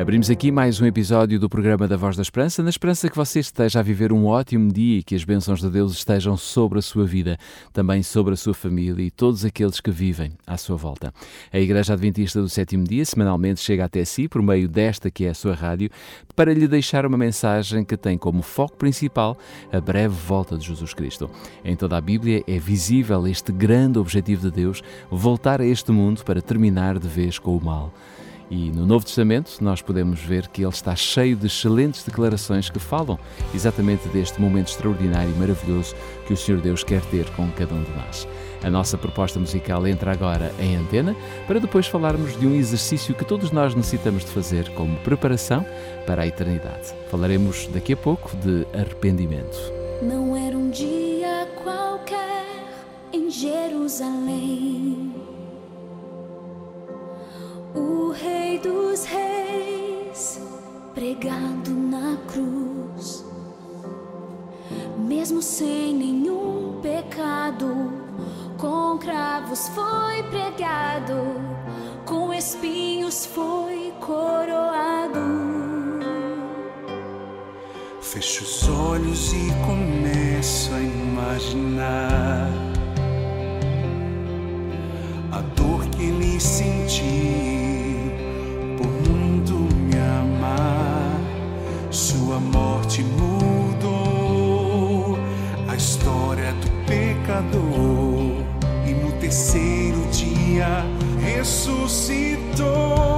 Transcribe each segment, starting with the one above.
Abrimos aqui mais um episódio do programa da Voz da Esperança, na esperança que você esteja a viver um ótimo dia e que as bênçãos de Deus estejam sobre a sua vida, também sobre a sua família e todos aqueles que vivem à sua volta. A Igreja Adventista do Sétimo Dia semanalmente chega até si por meio desta que é a sua rádio para lhe deixar uma mensagem que tem como foco principal a breve volta de Jesus Cristo. Em toda a Bíblia é visível este grande objetivo de Deus, voltar a este mundo para terminar de vez com o mal. E no Novo Testamento nós podemos ver que ele está cheio de excelentes declarações que falam exatamente deste momento extraordinário e maravilhoso que o Senhor Deus quer ter com cada um de nós. A nossa proposta musical entra agora em antena para depois falarmos de um exercício que todos nós necessitamos de fazer como preparação para a eternidade. Falaremos daqui a pouco de arrependimento. Não era um dia qualquer em Jerusalém sem nenhum pecado, com cravos foi pregado, com espinhos foi coroado. Fecho os olhos e começo a imaginar a dor que ele sentiu e no terceiro dia ressuscitou.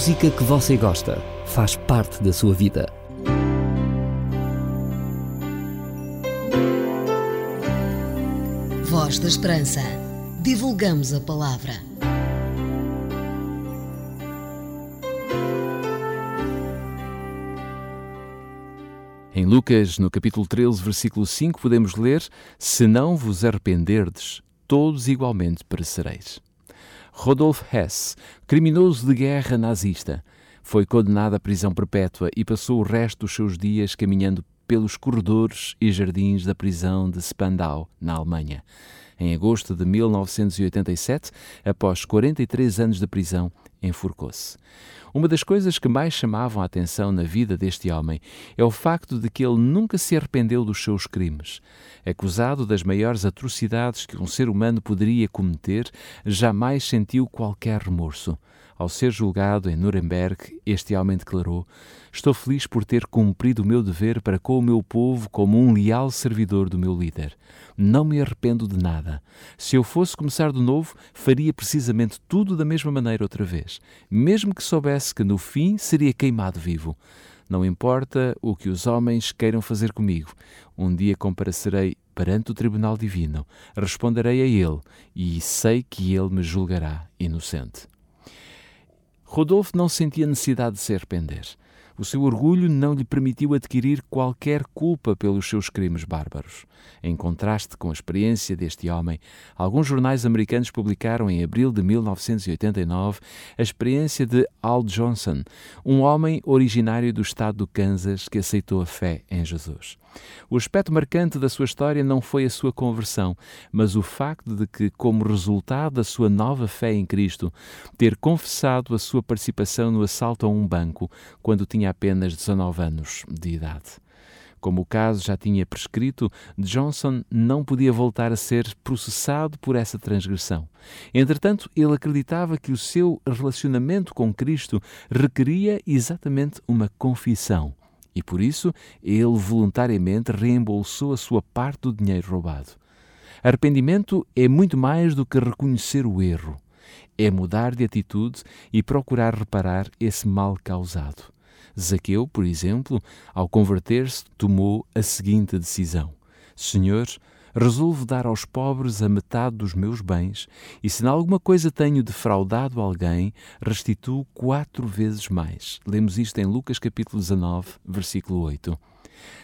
Música que você gosta faz parte da sua vida. Voz da Esperança. Divulgamos a palavra. Em Lucas, no capítulo 13, versículo 5, podemos ler: Se não vos arrependerdes, todos igualmente perecereis. Rodolf Hess, criminoso de guerra nazista, foi condenado à prisão perpétua e passou o resto dos seus dias caminhando pelos corredores e jardins da prisão de Spandau, na Alemanha. Em agosto de 1987, após 43 anos de prisão, enforcou-se. Uma das coisas que mais chamavam a atenção na vida deste homem é o facto de que ele nunca se arrependeu dos seus crimes. Acusado das maiores atrocidades que um ser humano poderia cometer, jamais sentiu qualquer remorso. Ao ser julgado em Nuremberg, este homem declarou: Estou feliz por ter cumprido o meu dever para com o meu povo como um leal servidor do meu líder. Não me arrependo de nada. Se eu fosse começar de novo, faria precisamente tudo da mesma maneira outra vez, mesmo que soubesse que no fim seria queimado vivo. Não importa o que os homens queiram fazer comigo, um dia comparecerei perante o tribunal divino, responderei a ele e sei que ele me julgará inocente. Rodolfo não sentia necessidade de se arrepender. O seu orgulho não lhe permitiu adquirir qualquer culpa pelos seus crimes bárbaros. Em contraste com a experiência deste homem, alguns jornais americanos publicaram em abril de 1989 a experiência de Al Johnson, um homem originário do estado do Kansas que aceitou a fé em Jesus. O aspecto marcante da sua história não foi a sua conversão, mas o facto de que, como resultado da sua nova fé em Cristo, ter confessado a sua participação no assalto a um banco quando tinha apenas 19 anos de idade. Como o caso já tinha prescrito, Johnson não podia voltar a ser processado por essa transgressão. Entretanto, ele acreditava que o seu relacionamento com Cristo requeria exatamente uma confissão e por isso ele voluntariamente reembolsou a sua parte do dinheiro roubado. Arrependimento é muito mais do que reconhecer o erro. É mudar de atitude e procurar reparar esse mal causado. Zaqueu, por exemplo, ao converter-se, tomou a seguinte decisão: Senhor, resolvo dar aos pobres a metade dos meus bens, e se em alguma coisa tenho defraudado alguém, restituo quatro vezes mais. Lemos isto em Lucas capítulo 19, versículo 8.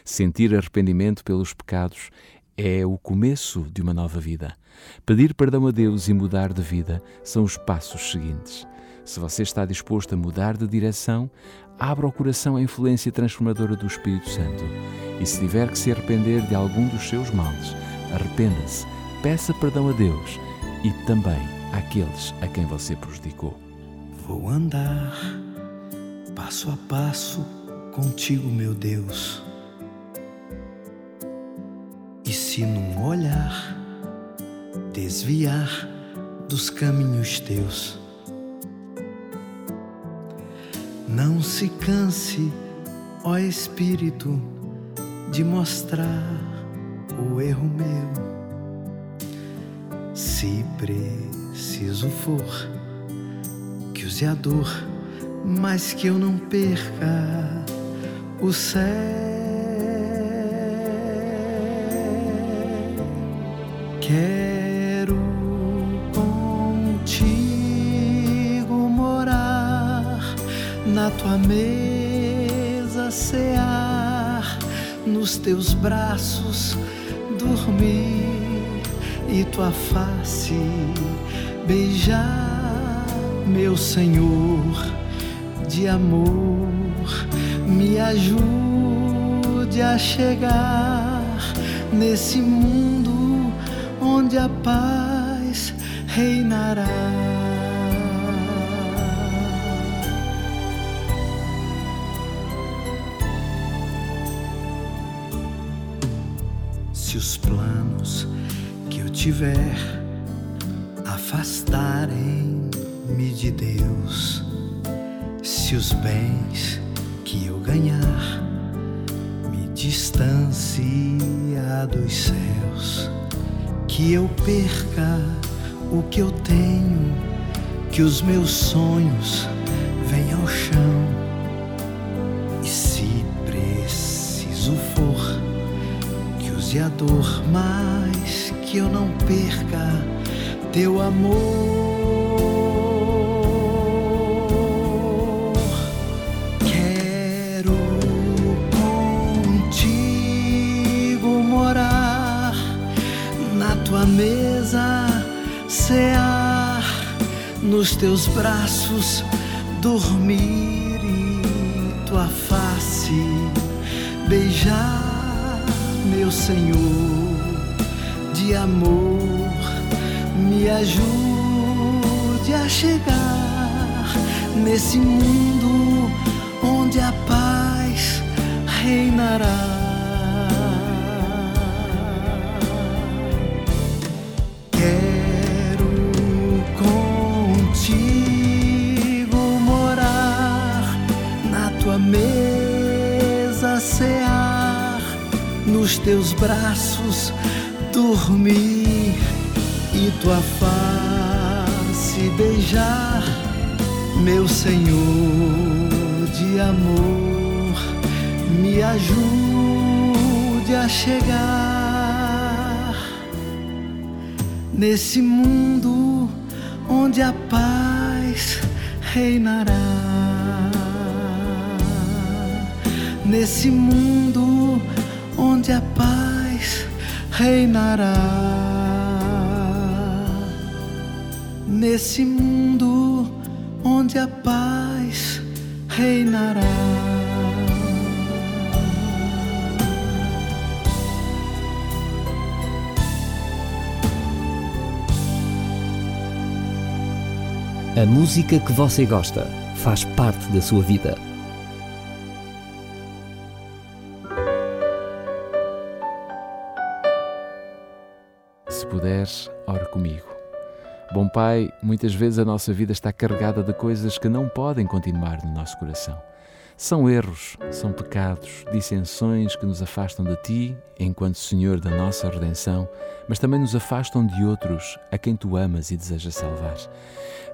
Sentir arrependimento pelos pecados é o começo de uma nova vida. Pedir perdão a Deus e mudar de vida são os passos seguintes. Se você está disposto a mudar de direção, abra o coração à influência transformadora do Espírito Santo. E se tiver que se arrepender de algum dos seus males, arrependa-se, peça perdão a Deus e também àqueles a quem você prejudicou. Vou andar passo a passo contigo, meu Deus. E se num olhar desviar dos caminhos teus, não se canse, ó Espírito, de mostrar o erro meu. Se preciso for que use a dor, mas que eu não perca o céu. Quero contigo morar na tua mesa cear nos teus braços dormir e tua face beijar, meu Senhor de amor, me ajude a chegar nesse mundo onde a paz reinará. se os planos que eu tiver afastarem-me de Deus, se os bens que eu ganhar me distanciar dos céus, que eu perca o que eu tenho, que os meus sonhos venham ao chão. E se preciso for, que use a dor, mas que eu não perca teu amor. Nos teus braços, dormir e tua face beijar, meu Senhor, de amor me ajude a chegar nesse mundo onde a paz reinará. Nos teus braços, dormir e tua face beijar, meu Senhor de amor, me ajude a chegar nesse mundo onde a paz reinará. Nesse mundo onde a paz reinará. nesse mundo onde a paz reinará. A música que você gosta faz parte da sua vida. Puderes, ora comigo. Bom Pai, muitas vezes a nossa vida está carregada de coisas que não podem continuar no nosso coração. São erros, são pecados, dissensões que nos afastam de Ti, enquanto Senhor da nossa redenção, mas também nos afastam de outros a quem Tu amas e desejas salvar.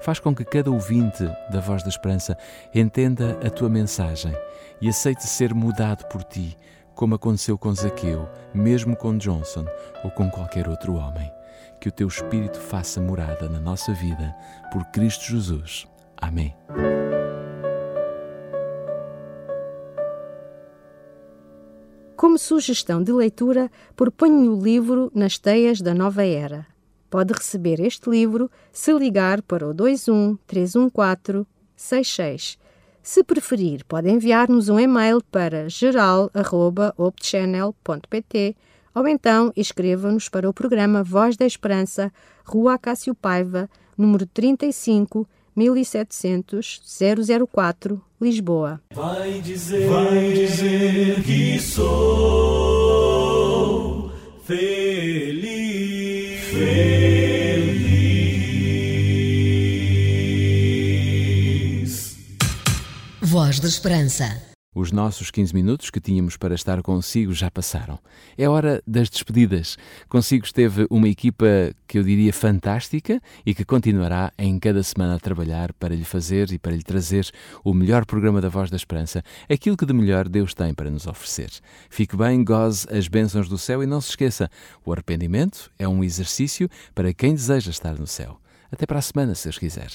Faz com que cada ouvinte da Voz da Esperança entenda a Tua mensagem e aceite ser mudado por Ti, como aconteceu com Zaqueu, mesmo com Johnson ou com qualquer outro homem que o teu Espírito faça morada na nossa vida, por Cristo Jesus. Amém. Como sugestão de leitura, proponho o livro Nas Teias da Nova Era. Pode receber este livro se ligar para o 21 314 66. Se preferir, pode enviar-nos um e-mail para geral.opchannel.pt ou então escreva-nos para o programa Voz da Esperança, Rua Acácio Paiva, número 35, 1700 004, Lisboa. Vai dizer, vai dizer que sou feliz. Voz Esperança. Os nossos 15 minutos que tínhamos para estar consigo já passaram. É hora das despedidas. Consigo esteve uma equipa que eu diria fantástica e que continuará em cada semana a trabalhar para lhe fazer e para lhe trazer o melhor programa da Voz da Esperança, aquilo que de melhor Deus tem para nos oferecer. Fique bem, goze as bênçãos do céu e não se esqueça: o arrependimento é um exercício para quem deseja estar no céu. Até para a semana, se Deus quiser.